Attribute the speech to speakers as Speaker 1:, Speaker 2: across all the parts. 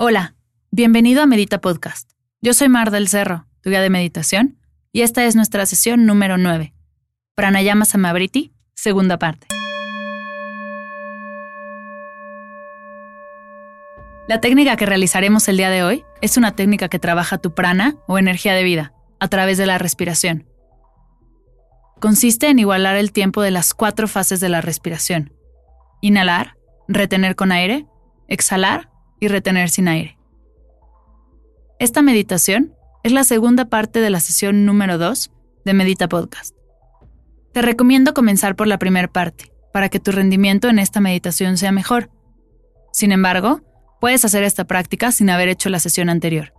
Speaker 1: Hola, bienvenido a Medita Podcast. Yo soy Mar del Cerro, tu guía de meditación, y esta es nuestra sesión número 9. Pranayama Samabriti, segunda parte. La técnica que realizaremos el día de hoy es una técnica que trabaja tu prana o energía de vida a través de la respiración. Consiste en igualar el tiempo de las cuatro fases de la respiración. Inhalar, retener con aire, exhalar y retener sin aire. Esta meditación es la segunda parte de la sesión número 2 de Medita Podcast. Te recomiendo comenzar por la primera parte, para que tu rendimiento en esta meditación sea mejor. Sin embargo, puedes hacer esta práctica sin haber hecho la sesión anterior.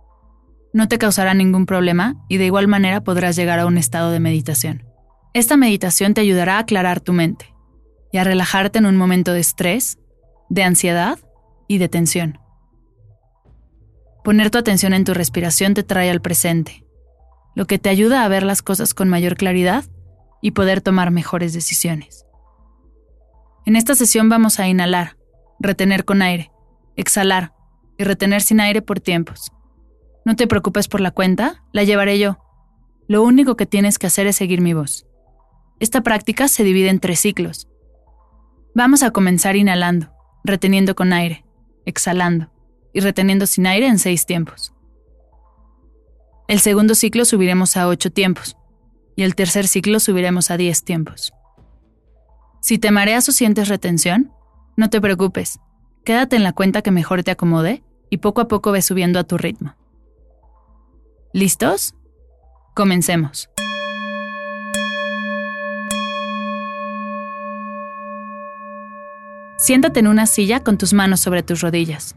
Speaker 1: No te causará ningún problema y de igual manera podrás llegar a un estado de meditación. Esta meditación te ayudará a aclarar tu mente y a relajarte en un momento de estrés, de ansiedad y de tensión. Poner tu atención en tu respiración te trae al presente, lo que te ayuda a ver las cosas con mayor claridad y poder tomar mejores decisiones. En esta sesión vamos a inhalar, retener con aire, exhalar y retener sin aire por tiempos. No te preocupes por la cuenta, la llevaré yo. Lo único que tienes que hacer es seguir mi voz. Esta práctica se divide en tres ciclos. Vamos a comenzar inhalando, reteniendo con aire, exhalando y reteniendo sin aire en seis tiempos. El segundo ciclo subiremos a ocho tiempos y el tercer ciclo subiremos a diez tiempos. Si te mareas o sientes retención, no te preocupes, quédate en la cuenta que mejor te acomode y poco a poco ve subiendo a tu ritmo. ¿Listos? Comencemos. Siéntate en una silla con tus manos sobre tus rodillas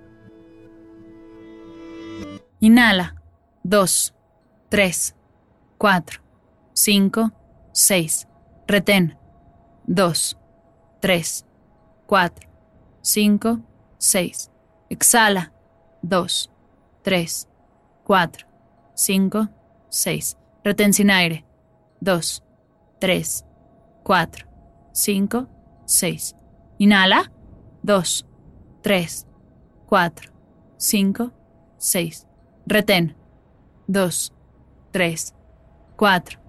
Speaker 1: Inhala. 2, 3, 4, 5, 6. Retén. 2, 3, 4, 5, 6. Exhala. 2, 3, 4, 5, 6. Retén sin aire. 2, 3, 4, 5, 6. Inhala. 2, 3, 4, 5, 6. Retén. 2, 3, 4,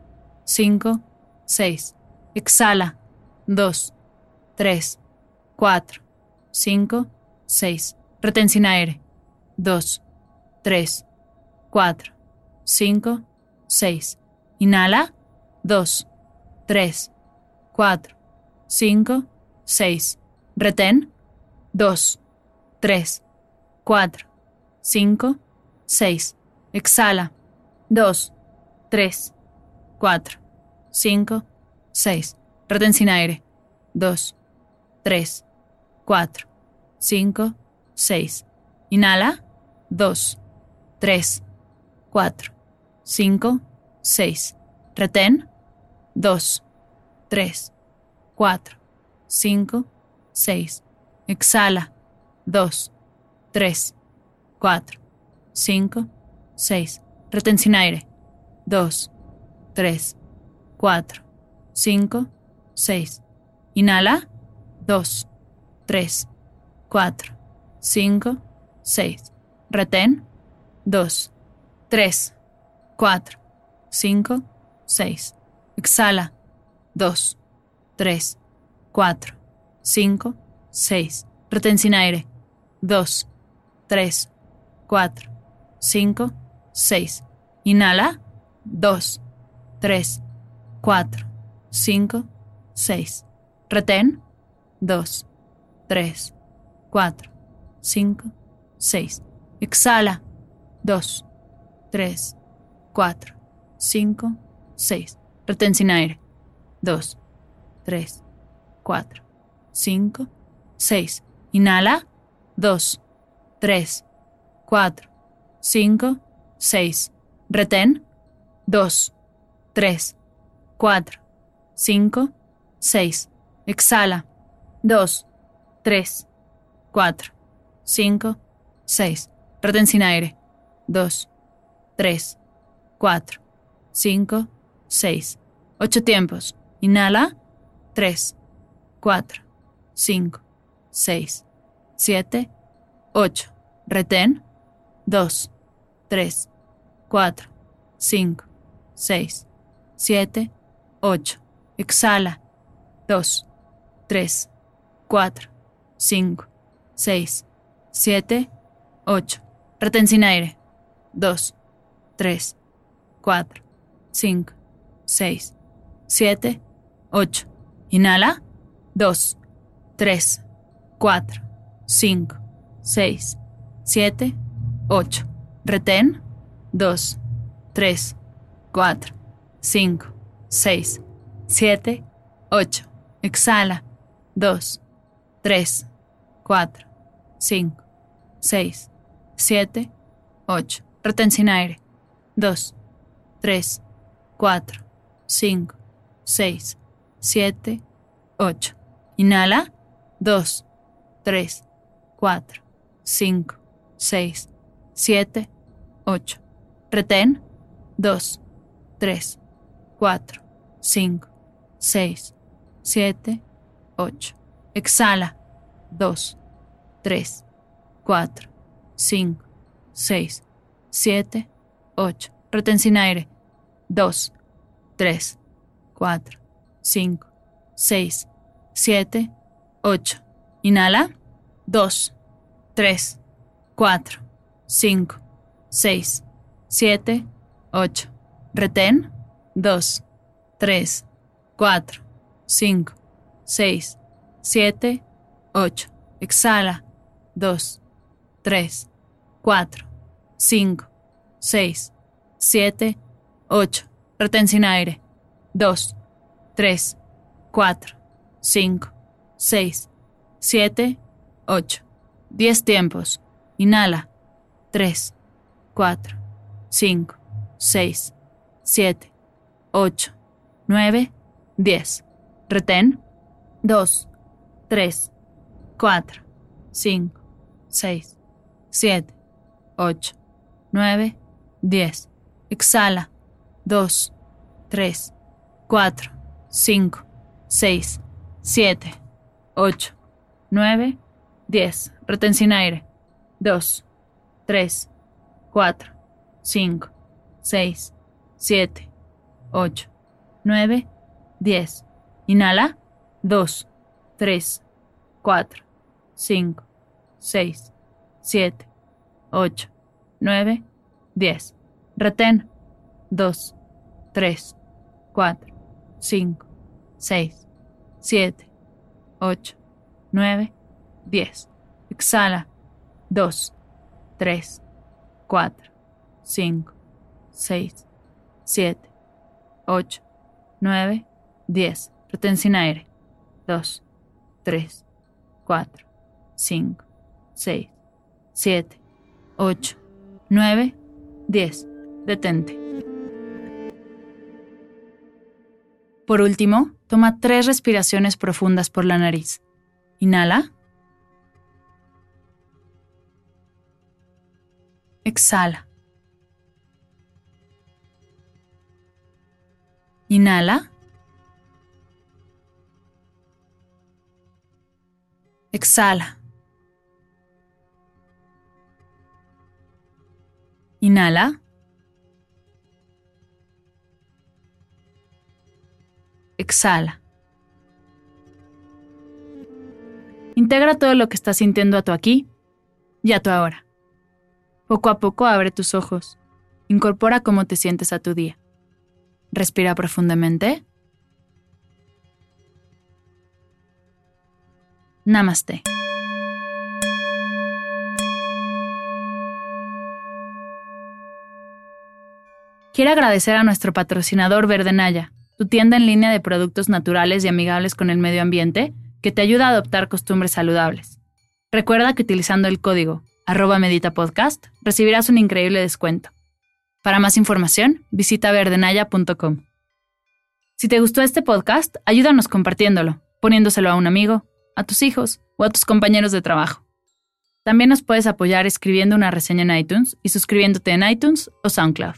Speaker 1: 5, 6. Exhala. 2, 3, 4, 5, 6. Retén sin aire. 2, 3, 4, 5, 6. Inhala. 2, 3, 4, 5, 6. Retén. 2, 3, 4, 5, 6. Exhala. 2, 3, 4, 5, 6. Retén sin aire. 2, 3, 4, 5, 6. Inhala. 2, 3, 4, 5, 6. Retén. 2, 3, 4, 5, 6. Exhala. 2, 3, 4, 5, 6. Retén sin aire. 2, 3, 4, 5, 6. Inhala. 2, 3, 4, 5, 6. Retén. 2, 3, 4, 5, 6. Exhala. 2, 3, 4, 5, 6. Retén sin aire. 2, 3, 4, 5, 6. Inhala. 2, 3, 4, 5, 6. Retén. 2, 3, 4, 5, 6. Exhala. 2, 3, 4, 5, 6. Retén sin aire. 2, 3, 4, 5, 6. Inhala. 2, 3, 4, 5, 6. Retén. 2, 3, 4, 5, 6. Exhala. 2, 3, 4, 5, 6. Retén sin aire. 2, 3, 4, 5, 6. 8 tiempos. Inhala. 3, 4, 5, 6, 7, 8. Retén. 2, 3, 4, 5, 6, 7, 8. Exhala. 2, 3, 4, 5, 6, 7, 8. Retén sin aire. 2, 3, 4, 5, 6, 7, 8. Inhala. 2, 3, 4, 5, 6, 7, 8. Retén. 2, 3, 4, 5, 6, 7, 8. Exhala. 2, 3, 4, 5, 6, 7, 8. Retén sin aire. 2, 3, 4, 5, 6, 7, 8. Inhala. 2, 3, 4, 5, 6, 7, 8. Retén. 2, 3, 4, 5, 6, 7, 8. Exhala. 2, 3, 4, 5, 6, 7, 8. Retén sin aire. 2, 3, 4, 5, 6, 7, 8. Inhala. 2, 3, 4, 5, 6, 7, 8. Retén. 2, 3, 4, 5, 6, 7, 8. Exhala. 2, 3, 4, 5, 6, 7, 8. Retén sin aire. 2, 3, 4, 5, 6, 7, 8. 10 tiempos. Inhala. 3, 4, 5, 6, 7, 8, 9, 10. Retén. 2, 3, 4, 5, 6, 7, 8, 9, 10. Exhala. 2, 3, 4, 5, 6, 7, 8, 9, 10. Retén sin aire. 2, 3, 4, 5, 6, 7, 8, 9, 10. Inhala. 2, 3, 4, 5, 6, 7, 8, 9, 10. Retén. 2, 3, 4, 5, 6, 7, 8, 9, 10. Exhala. 2, 3, 4, 5, 6, 7, 8, 9, 10. Retén sin aire. 2, 3, 4, 5, 6, 7, 8, 9, 10. Detente. Por último, toma tres respiraciones profundas por la nariz. Inhala. Exhala. Inhala. Exhala. Inhala. Exhala. Integra todo lo que estás sintiendo a tu aquí y a tu ahora. Poco a poco abre tus ojos. Incorpora cómo te sientes a tu día. Respira profundamente. Namaste. Quiero agradecer a nuestro patrocinador Verdenaya, tu tienda en línea de productos naturales y amigables con el medio ambiente, que te ayuda a adoptar costumbres saludables. Recuerda que utilizando el código arroba meditapodcast recibirás un increíble descuento. Para más información, visita verdenaya.com. Si te gustó este podcast, ayúdanos compartiéndolo, poniéndoselo a un amigo, a tus hijos o a tus compañeros de trabajo. También nos puedes apoyar escribiendo una reseña en iTunes y suscribiéndote en iTunes o SoundCloud.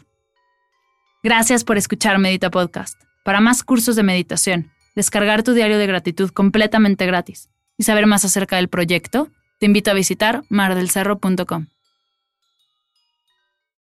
Speaker 1: Gracias por escuchar Medita Podcast. Para más cursos de meditación, descargar tu diario de gratitud completamente gratis y saber más acerca del proyecto, te invito a visitar mardelcerro.com.